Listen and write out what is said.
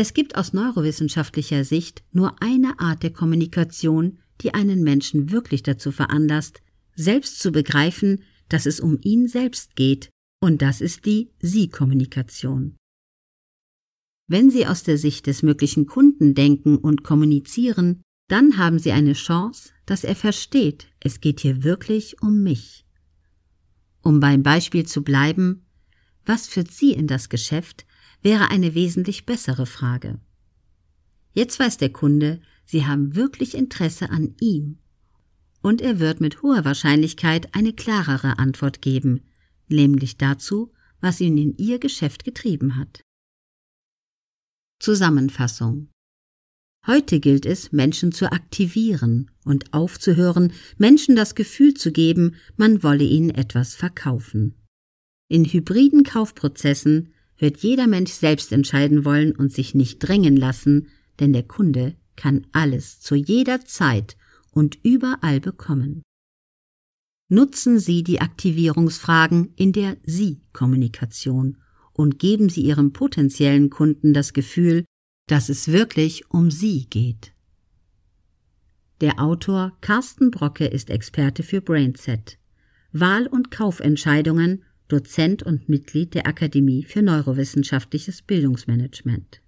Es gibt aus neurowissenschaftlicher Sicht nur eine Art der Kommunikation, die einen Menschen wirklich dazu veranlasst, selbst zu begreifen, dass es um ihn selbst geht, und das ist die Sie-Kommunikation. Wenn Sie aus der Sicht des möglichen Kunden denken und kommunizieren, dann haben Sie eine Chance, dass er versteht, es geht hier wirklich um mich. Um beim Beispiel zu bleiben, was führt Sie in das Geschäft, wäre eine wesentlich bessere Frage. Jetzt weiß der Kunde, Sie haben wirklich Interesse an ihm. Und er wird mit hoher Wahrscheinlichkeit eine klarere Antwort geben, nämlich dazu, was ihn in Ihr Geschäft getrieben hat. Zusammenfassung Heute gilt es, Menschen zu aktivieren und aufzuhören, Menschen das Gefühl zu geben, man wolle ihnen etwas verkaufen. In hybriden Kaufprozessen wird jeder Mensch selbst entscheiden wollen und sich nicht drängen lassen, denn der Kunde kann alles zu jeder Zeit und überall bekommen. Nutzen Sie die Aktivierungsfragen in der Sie-Kommunikation und geben Sie Ihrem potenziellen Kunden das Gefühl, dass es wirklich um Sie geht. Der Autor Carsten Brocke ist Experte für Brainset. Wahl- und Kaufentscheidungen Dozent und Mitglied der Akademie für Neurowissenschaftliches Bildungsmanagement.